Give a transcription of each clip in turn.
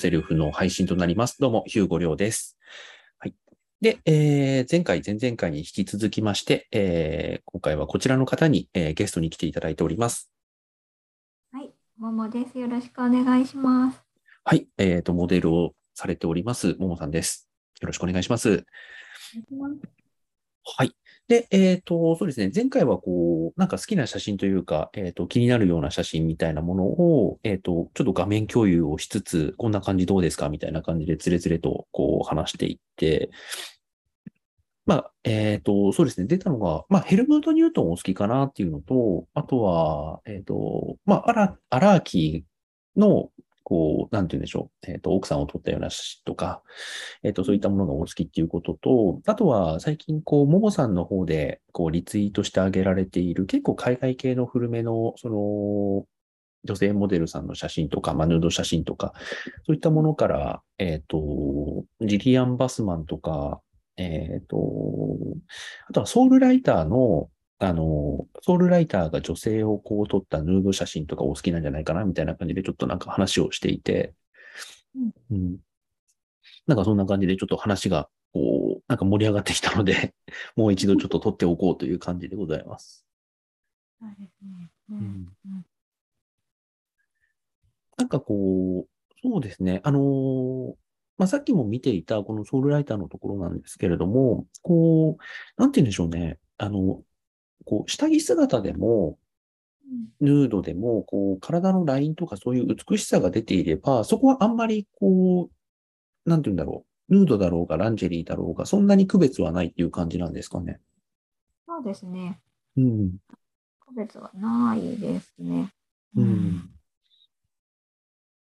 セルフの配信となります。どうも、ヒューゴリョウです。はい。で、えー、前回、前々回に引き続きまして、えー、今回はこちらの方に、えー、ゲストに来ていただいております。はい、ももです。よろしくお願いします。はい。えっ、と、モデルをされております、ももさんです。よろしくお願いします。はい。で、えっ、と、そうですね。前回はこう、なんか好きな写真というか、えっ、と、気になるような写真みたいなものを、えっ、と、ちょっと画面共有をしつつ、こんな感じどうですかみたいな感じで、つれつれと、こう、話していって、まあ、えっ、と、そうですね。出たのが、まあ、ヘルムート・ニュートンお好きかなっていうのと、あとは、えっ、と、まあ、アラ、アラーキーの、こう、なんて言うんでしょう。えっ、と、奥さんを撮ったような写真とか、えっ、と、そういったものがお好きっていうことと、あとは最近、こう、ももさんの方で、こう、リツイートしてあげられている、結構海外系の古めの、その、女性モデルさんの写真とか、まあ、ヌード写真とか、そういったものから、えっ、と、ジリアン・バスマンとか、えっ、と、あとはソウルライターの、あの、ソウルライターが女性をこう撮ったヌード写真とかお好きなんじゃないかなみたいな感じでちょっとなんか話をしていて、うん。なんかそんな感じでちょっと話がこう、なんか盛り上がってきたので、もう一度ちょっと撮っておこうという感じでございます。そうん。なんかこう、そうですね。あのーまあ、さっきも見ていたこのソウルライターのところなんですけれども、こう、なんて言うんでしょうね。あの、こう、下着姿でも、ヌードでも、こう、体のラインとかそういう美しさが出ていれば、そこはあんまり、こう、なんて言うんだろう。ヌードだろうが、ランジェリーだろうが、そんなに区別はないっていう感じなんですかね。そうですね。うん。区別はないですね。うん。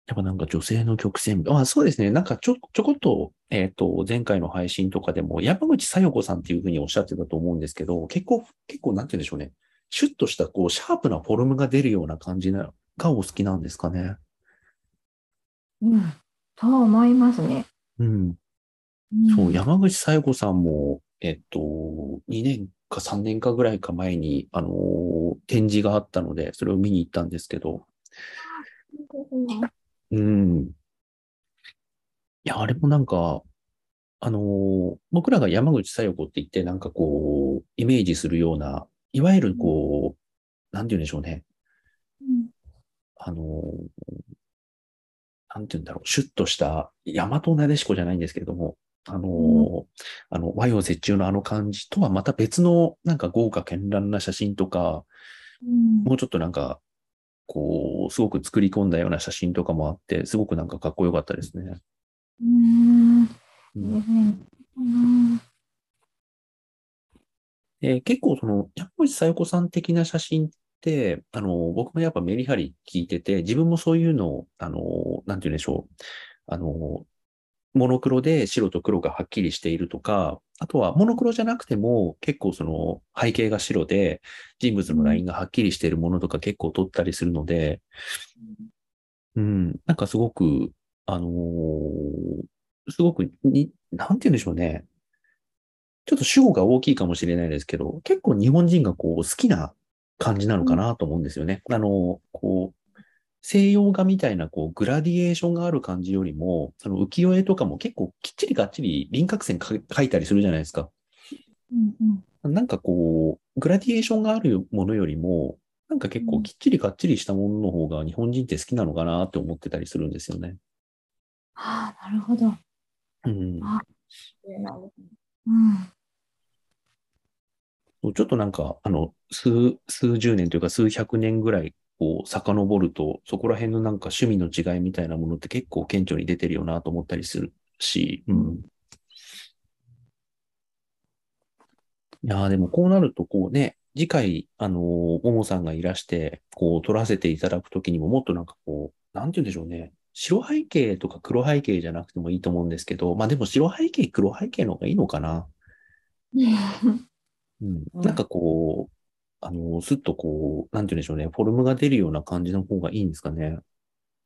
やっぱなんか女性の曲線、あ、そうですね。なんかちょ、ちょこっと、えっ、と、前回の配信とかでも、山口さよ子さんっていうふうにおっしゃってたと思うんですけど、結構、結構、なんて言うんでしょうね。シュッとした、こう、シャープなフォルムが出るような感じな、がお好きなんですかね。うん。と思いますね。うん。うんそう、山口さよ子さんも、えっと、2年か3年かぐらいか前に、あのー展示があったので、それを見に行ったんですけど、うん。いや、あれもなんか、あのー僕らが山口さよ子って言って、なんかこう、イメージするような、いわゆるこう、なんて言うんでしょうね。うんあのーなんて言うんだろう、シュッとした、大和なでしこじゃないんですけれども、あのーあの、和洋折衷のあの感じとはまた別の、なんか豪華絢爛な写真とか、うんもうちょっとなんか、こう、すごく作り込んだような写真とかもあって、すごくなんかかっこよかったですね。うん。うん。えー結構その、山口さよ子さん的な写真って、あの、僕もやっぱメリハリ聞いてて、自分もそういうのを、あの、なんて言うんでしょう。あの、モノクロで白と黒がはっきりしているとか、あとはモノクロじゃなくても結構その背景が白で人物のラインがはっきりしているものとか結構撮ったりするので、うん、なんかすごく、あのーすごくに、なんて言うんでしょうね。ちょっと主語が大きいかもしれないですけど、結構日本人がこう好きな感じなのかなと思うんですよね。あの、こう、西洋画みたいなこうグラディエーションがある感じよりも、その浮世絵とかも結構きっちりがっちり輪郭線か描いたりするじゃないですか。うんうんなんかこう、グラディエーションがあるものよりも、なんか結構きっちりがっちりしたものの方が日本人って好きなのかなって思ってたりするんですよね。ああ、なるほど。うん。あうん。ちょっとなんか、あの、数、数十年というか数百年ぐらい、こう、遡ると、そこら辺のなんか趣味の違いみたいなものって結構顕著に出てるよなと思ったりするし、うん。いやーでもこうなると、こうね、次回、あのー、ももさんがいらして、こう、撮らせていただくときにももっとなんかこう、なんて言うんでしょうね。白背景とか黒背景じゃなくてもいいと思うんですけど、まあでも白背景、黒背景の方がいいのかな。うん。うんなんかこう、あの、すっとこう、なんて言うんでしょうね、フォルムが出るような感じの方がいいんですかね。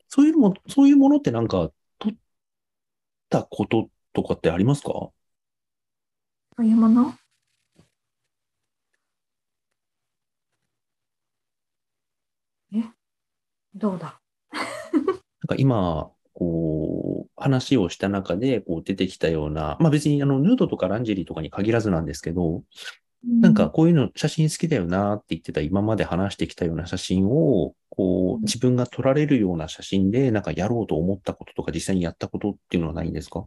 そういうのも、そういうものってなんか、撮ったこととかってありますか？そういうもの？え？どうだ？なんか今、こ話をした中で、こう出てきたような、まあ別にあの、ヌードとかランジェリーとかに限らずなんですけど、なんかこういうの写真好きだよなって言ってた今まで話してきたような写真を、こう自分が撮られるような写真でなんかやろうと思ったこととか実際にやったことっていうのはないんですか？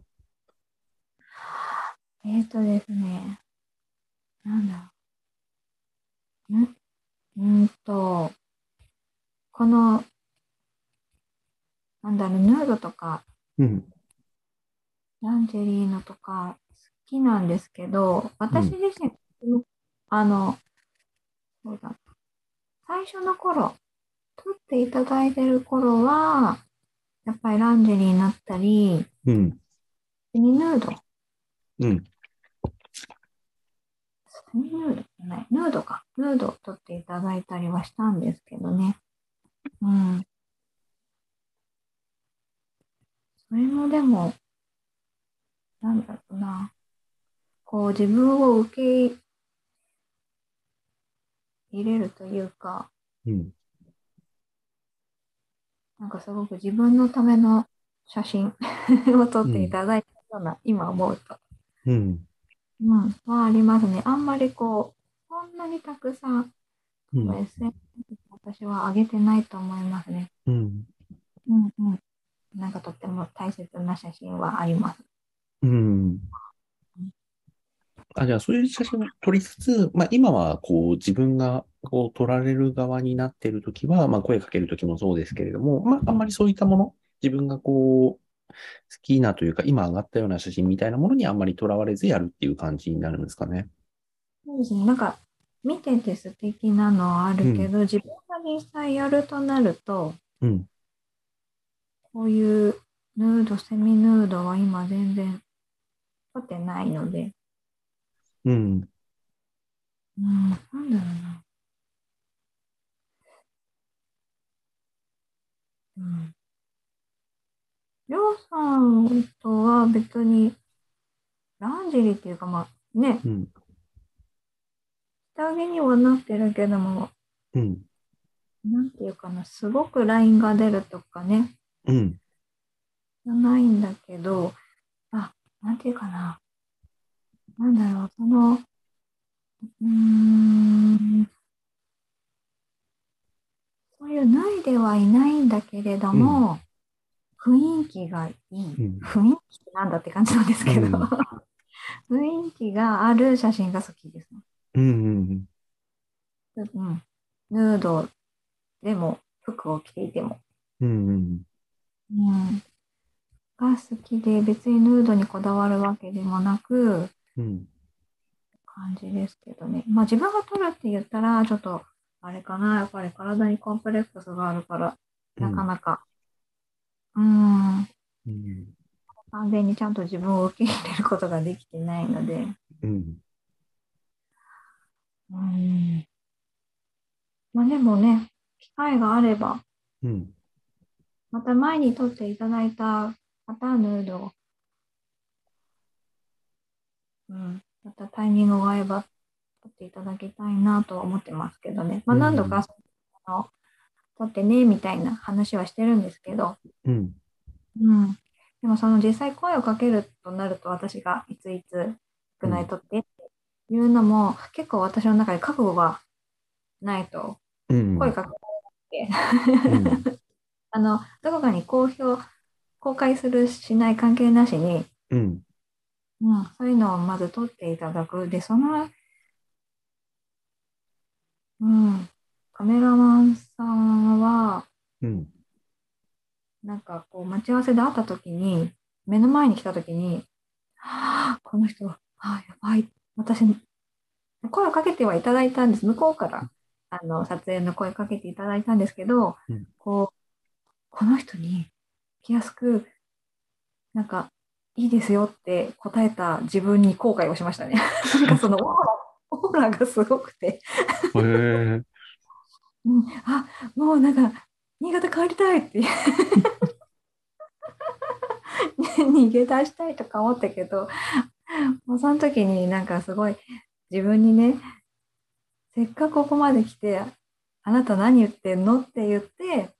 えっ、とですね、なんだろう。んうんと、この、なんだろう、ヌードとか、うん。ランジェリーのとか好きなんですけど、私自身、あの、そうだ、最初の頃、撮っていただいてる頃は、やっぱりランジェリーになったり、うん。セミヌード、うん。セミヌードじゃない、ヌードか、ヌードを撮っていただいたりはしたんですけどね。うん。それもでも、なんだろうな。こう自分を受け入れるというか、うん。なんかすごく自分のための写真 を撮っていただいたような、今思うと、うん。うん、はありますね。あんまりこう、そんなにたくさん、うん。SNS 私は上げてないと思いますね。うん。うんうん。なんかとっても大切な写真はあります。うん。あ、じゃあ、そういう写真を撮りつつ、まあ、今は、こう、自分が、こう、撮られる側になっているときは、まあ、声かけるときもそうですけれども、まあ、あんまりそういったもの、自分がこう、好きなというか、今上がったような写真みたいなものにあんまりとらわれずやるっていう感じになるんですかね。そうですね。なんか、見てて素敵なのはあるけど、自分が実際やるとなると、うん。こういうヌード、セミヌードは今全然撮ってないので、うん。うん、なんだろうな。うん。りょうさんとは別に、ランジェリーっていうか、まあね、うん。下着にはなってるけども、うん。なんていうかな、すごくラインが出るとかね、うん。じゃないんだけど、あ、なんていうかな。なんだろう、その、うーん、そういう脱いではいないんだけれども、雰囲気がいい。うん雰囲気ってなんだって感じなんですけど、うん 雰囲気がある写真が好きです。うん。うん。ヌードでも、服を着ていても。うん。うん。うん。が好きで、別にヌードにこだわるわけでもなく、うん。感じですけどね。まあ自分が撮るって言ったら、ちょっと、あれかな、やっぱり体にコンプレックスがあるから、なかなか、うん、うん。完全にちゃんと自分を受け入れることができてないので、うん。うん。まあでもね、機会があれば、うん。また前に撮っていただいたパターンヌードを、うん、またタイミングが合えば撮っていただきたいなとは思ってますけどね。まあうん何度か、あの撮ってね、みたいな話はしてるんですけど、うん。うん。でもその実際声をかけるとなると私がいついつ少ない撮ってっていうのも結構私の中で覚悟がないとうん。声かけられなくて、あの、どこかに公表、公開するしない関係なしに、うん。うん、そういうのをまず撮っていただく。で、その、うん、カメラマンさんは、うん。なんかこう、待ち合わせで会った時に、目の前に来た時に、はあ、この人、ああ、やばい。私、声をかけてはいただいたんです。向こうから、あの、撮影の声かけていただいたんですけど、うんこう、この人に気安く、なんか、いいですよって答えた自分に後悔をしましたね。なんかそのオーラ、オーラがすごくて。うん、あ、もうなんか、新潟帰りたいって 逃げ出したいとか思ったけど、もうその時になんかすごい自分にね、せっかくここまで来て、あなた何言ってんのって言って、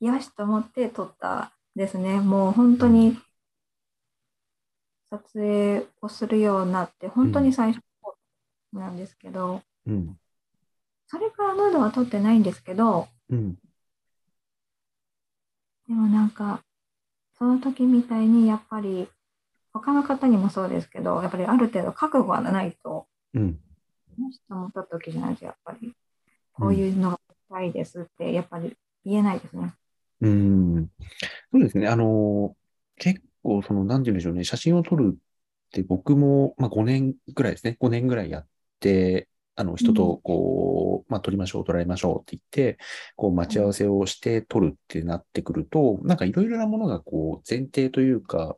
よしと思って撮ったですね。もう本当に撮影をするようになって、本当に最初なんですけど、うん。それからヌードは撮ってないんですけど、うん。でもなんか、その時みたいにやっぱり、他の方にもそうですけど、やっぱりある程度覚悟がないと、うん。もしと思った時じゃないと、やっぱり、こういうのがしたいですって、やっぱり言えないですね。うん。そうですね。あの、結構、その、なんて言うんでしょうね。写真を撮るって僕も、まあ5年ぐらいですね。5年ぐらいやって、あの、人と、こう、まあ撮りましょう、撮られましょうって言って、こう、待ち合わせをして撮るってなってくると、なんかいろいろなものが、こう、前提というか、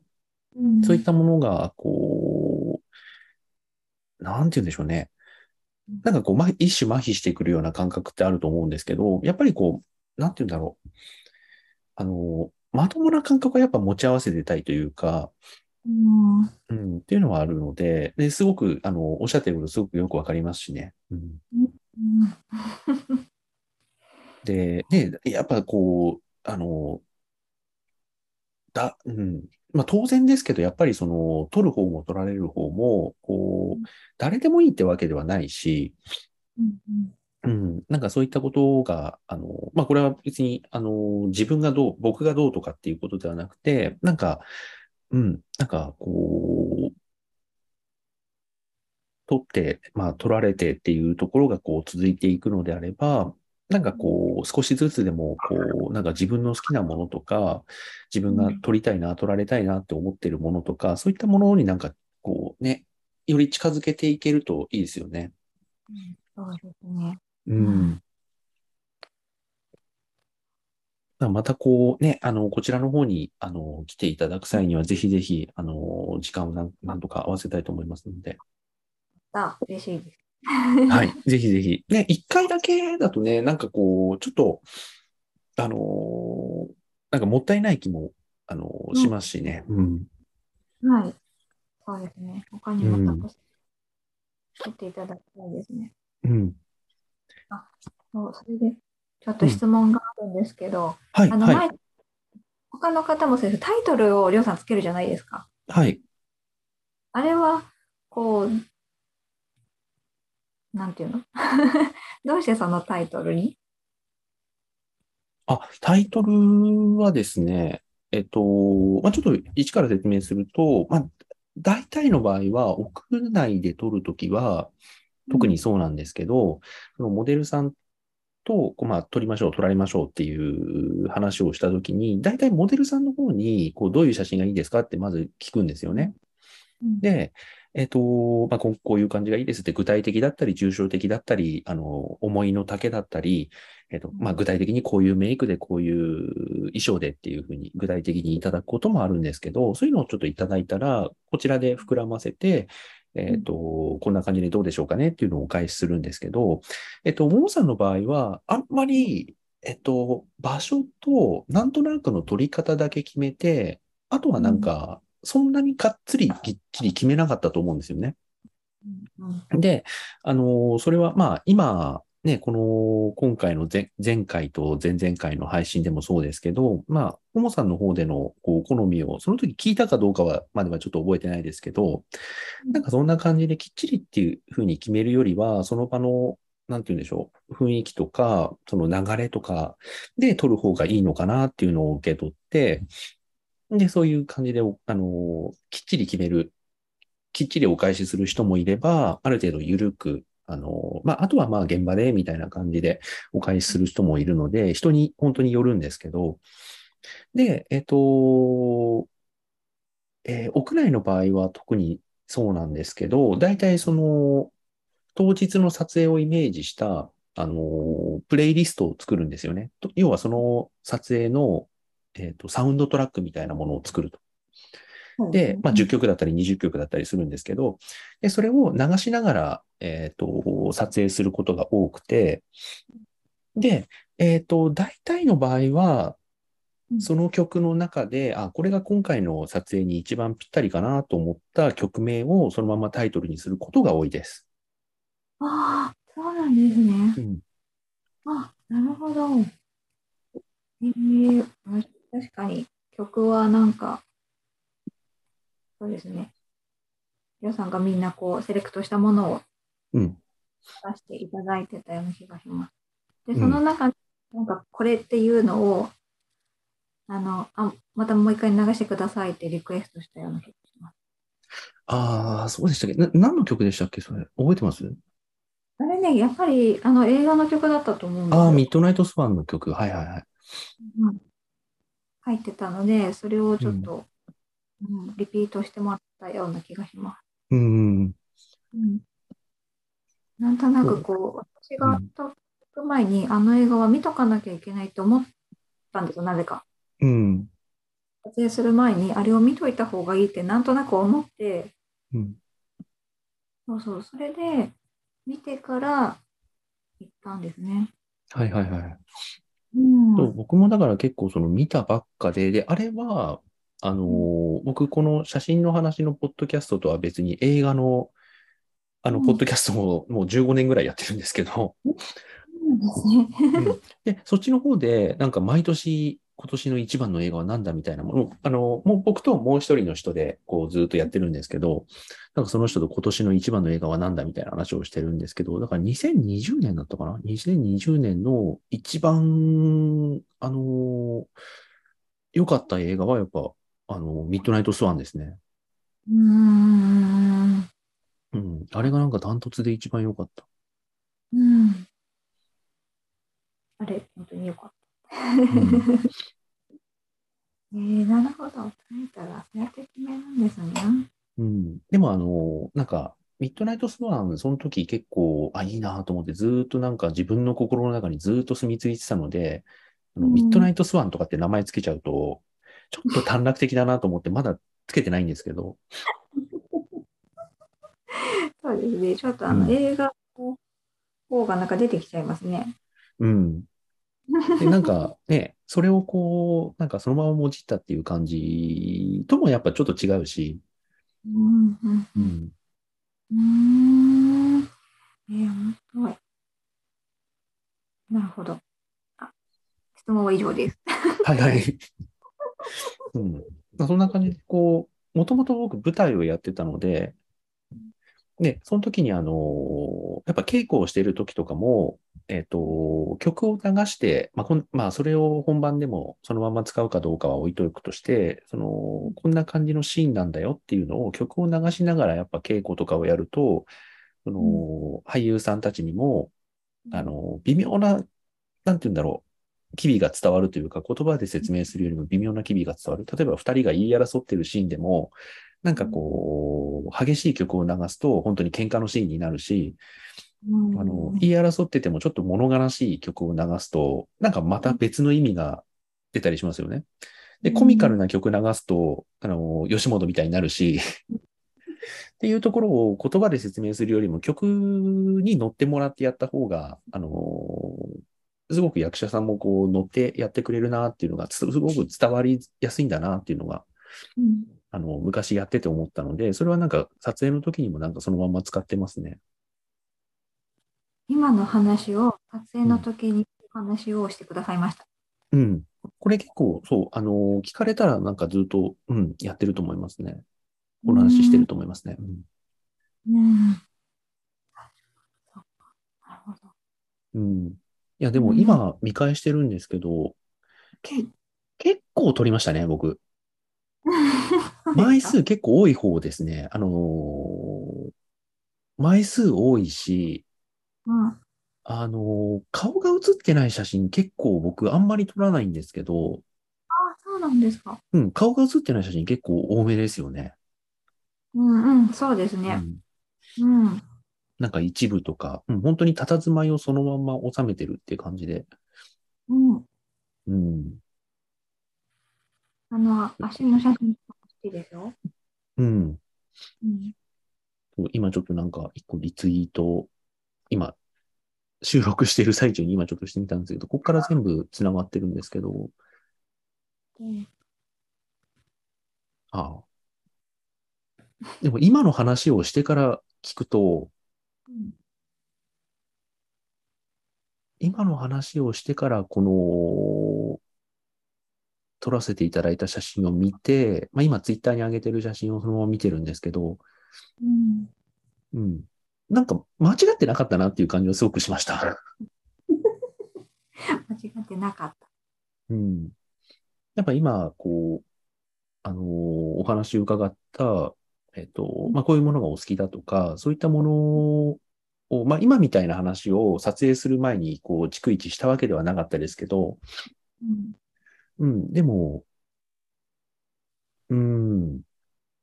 うんそういったものが、こう、なんて言うんでしょうね。なんかこう、ま、一種麻痺してくるような感覚ってあると思うんですけど、やっぱりこう、なんて言うんだろう。あの、まともな感覚はやっぱ持ち合わせてたいというか、うんうん、っていうのはあるので、で、すごく、あの、おっしゃってることすごくよくわかりますしね。うん。うんで、ね、やっぱこう、あの、だ、うん。まあ当然ですけど、やっぱりその、取る方も取られる方も、こう、誰でもいいってわけではないし、うんうん、なんかそういったことが、あの、まあこれは別に、あの、自分がどう、僕がどうとかっていうことではなくて、なんか、うん、なんかこう、取って、まあ取られてっていうところがこう続いていくのであれば、なんかこう、少しずつでも、こう、なんか自分の好きなものとか、自分が取りたいな、取られたいなって思ってるものとか、そういったものになんか、こうね、より近づけていけるといいですよね。うんそうですね。うん。だからまたこうね、あの、こちらの方に、あの、来ていただく際には、ぜひぜひ、あの、時間をなんなんとか合わせたいと思いますので。あ、嬉しいです。はい。ぜひぜひ。ね、一回だけだとね、なんかこう、ちょっと、あのーなんかもったいない気も、あのーしますしね。うん。はい。そうですね。他にもうんたくさんていただきたいですね。うん。そう、それで、ちょっと質問があるんですけど、はい、あの、はい、前、他の方もそうです。タイトルをりょうさんつけるじゃないですか。はい。あれは、こう、なんていうの？どうしてそのタイトルに？あ、タイトルはですね、えっと、まあ、ちょっと一から説明すると、まあ、大体の場合は、屋内で撮るときは、特にそうなんですけど、そのモデルさんと、こうまあ、撮りましょう、撮られましょうっていう話をしたときに、大体モデルさんの方に、こう、どういう写真がいいですかってまず聞くんですよね。うんで、えっと、まあ、こうこういう感じがいいですって具体的だったり、抽象的だったり、あの、思いの丈だったり、えっと、まあ、具体的にこういうメイクでこういう衣装でっていうふうに具体的にいただくこともあるんですけど、そういうのをちょっといただいたら、こちらで膨らませて、えっと、こんな感じでどうでしょうかねっていうのをお返しするんですけど、えっと、ももさんの場合は、あんまり、えっと、場所となんとなくの取り方だけ決めて、あとはなんか、そんなにかっつりきっちり決めなかったと思うんですよね。うん。で、あの、それはまあ、今、ね、この、今回の前前回と前々回の配信でもそうですけど、まあ、ももさんの方での、こう、好みを、その時聞いたかどうかは、まではちょっと覚えてないですけど、なんかそんな感じできっちりっていうふうに決めるよりは、その場の、なんて言うんでしょう、雰囲気とか、その流れとかで撮る方がいいのかなっていうのを受け取って、で、そういう感じで、おあの、きっちり決める、きっちりお返しする人もいれば、ある程度緩く、あの、まあ、あとはまあ現場でみたいな感じでお返しする人もいるので、人に本当によるんですけど、で、えっと、えー屋内の場合は特にそうなんですけど、大体その、当日の撮影をイメージした、あの、プレイリストを作るんですよね。と要はその撮影の、えっと、サウンドトラックみたいなものを作ると。で、まあ、10曲だったり20曲だったりするんですけど、で、それを流しながら、えっと、撮影することが多くて、で、えっと、大体の場合は、その曲の中で、あ、これが今回の撮影に一番ぴったりかなと思った曲名をそのままタイトルにすることが多いです。ああ、そうなんですね。うん。あ、なるほど。えー、あ確かに曲はなんか、そうですね。皆さんがみんなこう、セレクトしたものをうん。出していただいてたような気がします。で、うんその中に、なんかこれっていうのを、あの、あ、またもう一回流してくださいってリクエストしたような気がします。ああ、そうでしたっけ？な何の曲でしたっけ？それ。覚えてます？あれね、やっぱりあの映画の曲だったと思うんですよ。ああ、ミッドナイトスワンの曲。はいはいはい。うん入ってたので、それをちょっと、うんリピートしてもらったような気がします。うん。うんなんとなくこう、私が撮く前にあの映画は見とかなきゃいけないと思ったんですよ、なぜか。うん。撮影する前にあれを見といた方がいいってなんとなく思って、うん。そうそう、それで見てから行ったんですね。はいはいはい。うん。そう僕もだから結構その見たばっかで、で、あれは、あのー僕この写真の話のポッドキャストとは別に映画の、あの、うんポッドキャストももう15年ぐらいやってるんですけど、そうですね。で、そっちの方で、なんか毎年、今年の一番の映画は何だみたいなもの、あの、もう僕ともう一人の人で、こうずっとやってるんですけど、なんかその人と今年の一番の映画は何だみたいな話をしてるんですけど、だから2020年だったかな ?2020 年の一番、あの良かった映画はやっぱ、あの、ミッドナイトスワンですね。うーん。うん。あれがなんかダントツで一番良かった。うん。あれ、本当によかった。ん えー、なるほど。タイトルはそうやって決めるんですね。うん。でもあの、なんか、ミッドナイトスワン、その時結構、あ、いいなと思って、ずーっとなんか自分の心の中にずーっと住み着いてたので、あのうんミッドナイトスワンとかって名前つけちゃうと、ちょっと短絡的だなと思って、まだつけてないんですけど、そうですね。ちょっとあの、うん映画の方がなんか出てきちゃいますね。うん。で、なんかね、それをこう、なんかそのままもじったっていう感じともやっぱちょっと違うし、うんうんうん。うーん。えー、面白い。なるほど。あ、質問は以上です。はいはい。そんな感じで、こう、もともと僕舞台をやってたので、で、その時にあの、やっぱ稽古をしている時とかも、えっと、曲を流して、まあ、こん、まあ、それを本番でもそのまま使うかどうかは置いとくとして、その、こんな感じのシーンなんだよっていうのを曲を流しながらやっぱ稽古とかをやると、その、俳優さんたちにも、あの、微妙な、なんて言うんだろう、機微が伝わるというか、言葉で説明するよりも微妙な機微が伝わる。例えば二人が言い争ってるシーンでも、なんかこう、激しい曲を流すと本当に喧嘩のシーンになるし、うんあの、言い争っててもちょっと物悲しい曲を流すと、なんかまた別の意味が出たりしますよね。で、コミカルな曲流すと、あの、吉本みたいになるし、っていうところを言葉で説明するよりも曲に乗ってもらってやった方が、あの、すごく役者さんもこう乗ってやってくれるなっていうのが、すすごく伝わりやすいんだなっていうのが、うんあの、昔やってて思ったので、それはなんか撮影の時にもなんかそのまま使ってますね。今の話を撮影の時にお話をしてくださいました。うん。これ結構、そう、あの、聞かれたらなんかずっと、うん、やってると思いますね。お話ししてると思いますね。うん。うん。なるほど。うん。いや、でも今見返してるんですけど、け、結構撮りましたね、僕。枚数結構多い方ですね。あのー枚数多いし、うん。あのー顔が写ってない写真結構僕あんまり撮らないんですけど、あ、そうなんですか。うん、顔が写ってない写真結構多めですよね。うんうん、そうですね。うん。うん。なんか一部とか、うん、本当に佇まいをそのまま収めてるっていう感じで。うん。うん。あの、足の写真好きですよ。うん。うん。今ちょっとなんか一個リツイート、今、収録してる最中に今ちょっとしてみたんですけど、ここから全部繋がってるんですけど、でああ。でも今の話をしてから聞くと、うん今の話をしてからこの、撮らせていただいた写真を見て、まあ今ツイッターに上げてる写真をそのまま見てるんですけど、うん。うん。なんか間違ってなかったなっていう感じはすごくしました。間違ってなかった。うん。やっぱ今、こう、あのーお話を伺った、えっと、まあこういうものがお好きだとか、そういったものを、まあ今みたいな話を撮影する前に、こう、逐一したわけではなかったですけど、うん。うん、でも、うん、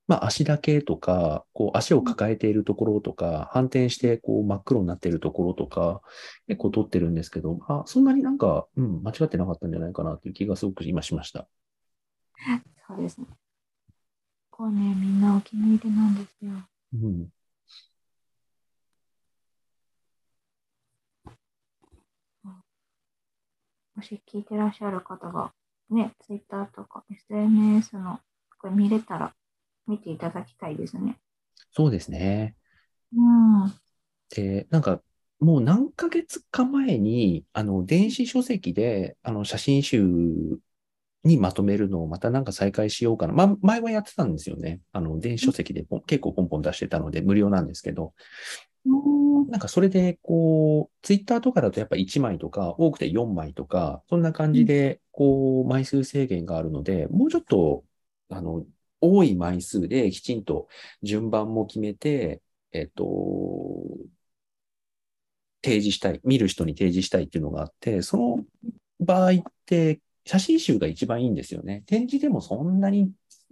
まあ足だけとか、こう足を抱えているところとか、反転してこう真っ黒になっているところとか、結構撮ってるんですけど、あ、そんなになんか、うん、間違ってなかったんじゃないかなっていう気がすごく今しました。そうですね。こうね、みんなお気に入りなんですよ。うん。もし聞いてらっしゃる方が、ね、ツイッターとか SNS のこれ見れたら見ていただきたいですね。そうですね。うん。で、なんか、もう何ヶ月か前に、あの、電子書籍で、あの、写真集にまとめるのをまたなんか再開しようかな。まあ、前はやってたんですよね。あの、電子書籍で結構ポンポン出してたので、無料なんですけど、うんなんかそれで、こう、ツイッターとかだとやっぱ1枚とか、多くて4枚とか、そんな感じで、こう、枚数制限があるので、もうちょっと、あの、多い枚数できちんと順番も決めて、えっと、提示したい、見る人に提示したいっていうのがあって、その場合って、写真集が一番いいんですよね。展示でもそんなに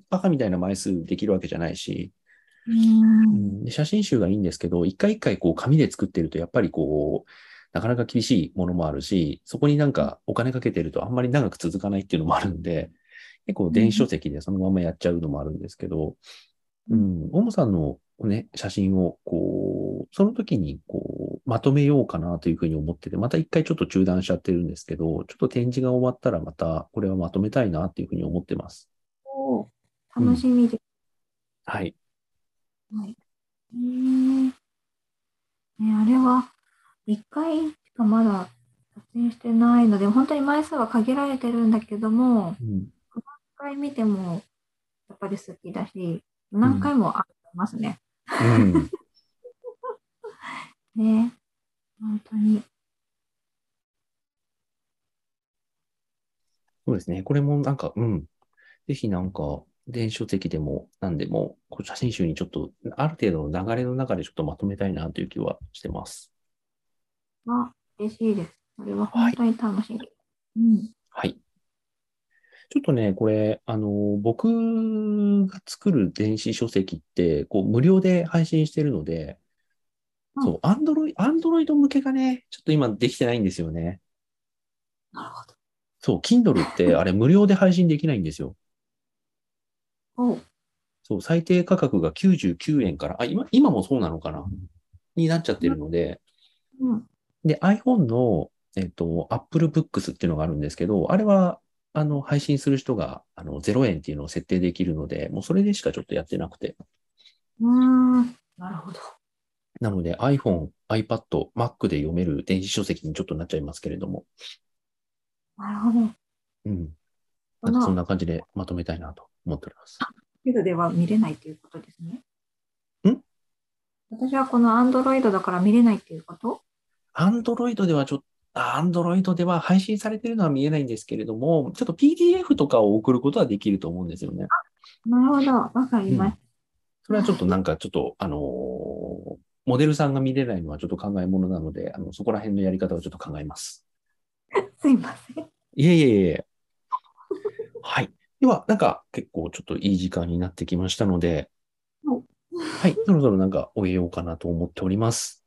バカみたいな枚数できるわけじゃないし、うん。で写真集がいいんですけど、一回一回こう紙で作ってると、やっぱりこう、なかなか厳しいものもあるし、そこになんかお金かけてるとあんまり長く続かないっていうのもあるんで、結構電子書籍でそのままやっちゃうのもあるんですけど、ううん、オモさんのね、写真をこう、その時にこう、まとめようかなというふうに思ってて、また一回ちょっと中断しちゃってるんですけど、ちょっと展示が終わったらまたこれはまとめたいなっていうふうに思ってます。お楽しみです。はい。はい。えーね、あれは、一回しかまだ撮影してないので、本当に枚数は限られてるんだけども、うん、一回見ても、やっぱり好きだし、何回もありますね。うん。ね。本当に。そうですね。これもなんか、うん。ぜひなんか、電子書籍でも何でも、こう写真集にちょっと、ある程度の流れの中でちょっとまとめたいなという気はしてます。あ、嬉しいです。それは本当に楽しい。うん。はい。ちょっとね、これ、あの、僕が作る電子書籍って、こう、無料で配信してるので、うんそう、アンドロイ、アンドロイド向けがね、ちょっと今できてないんですよね。なるほど。そう、Kindle って あれ無料で配信できないんですよ。おそう、最低価格が99円から、あ、今、今もそうなのかな？になっちゃってるので、うん。で、iPhone の、えっと、Apple Books っていうのがあるんですけど、あれは、あの、配信する人が、あの、0円っていうのを設定できるので、もうそれでしかちょっとやってなくて。うーん。なるほど。なので iPhone、iPad、Mac で読める電子書籍にちょっとなっちゃいますけれども、なるほど。うん。なんかそんな感じでまとめたいなと思っております。けどでは見れないということですね。ん？私はこの Android だから見れないっていうこと？Android ではちょっと、Android では配信されてるのは見えないんですけれども、ちょっと PDF とかを送ることはできると思うんですよね。なるほど。わかりましそれはちょっとなんかちょっと、あのーモデルさんが見れないのはちょっと考えものなので、あの、そこら辺のやり方をちょっと考えます。た。すいません。いえいえいえ。はい。では、なんか結構ちょっといい時間になってきましたので、おはい。そろそろなんか終えようかなと思っております。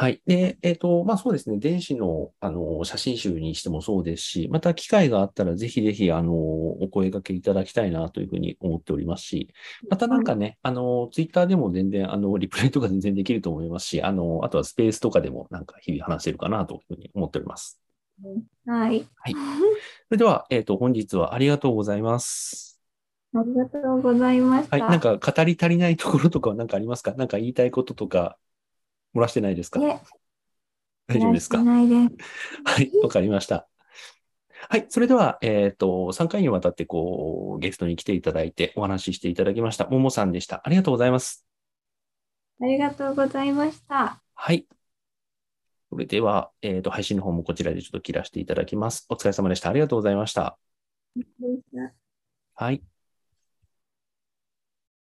はい。はい。で、えっ、と、まあそうですね。電子の、あの、写真集にしてもそうですし、また機会があったらぜひぜひ、あの、お声掛けいただきたいなというふうに思っておりますし、またなんかね、あの、ツイッターでも全然、あの、リプレイとか全然できると思いますし、あの、あとはスペースとかでもなんか日々話せるかなというふうに思っております。はい。それでは、えっ、と、本日はありがとうございます。ありがとうございました。はい。なんか語り足りないところとかは何かありますか？なんか言いたいこととか、漏らしてないですか？大丈夫ですか？はい。わかりました。はい。それでは、えっ、と、3回にわたって、こう、ゲストに来ていただいてお話ししていただきました。ももさんでした。ありがとうございます。ありがとうございました。はい。それでは、えっ、と、配信の方もこちらでちょっと切らせていただきます。お疲れ様でした。ありがとうございました。はい。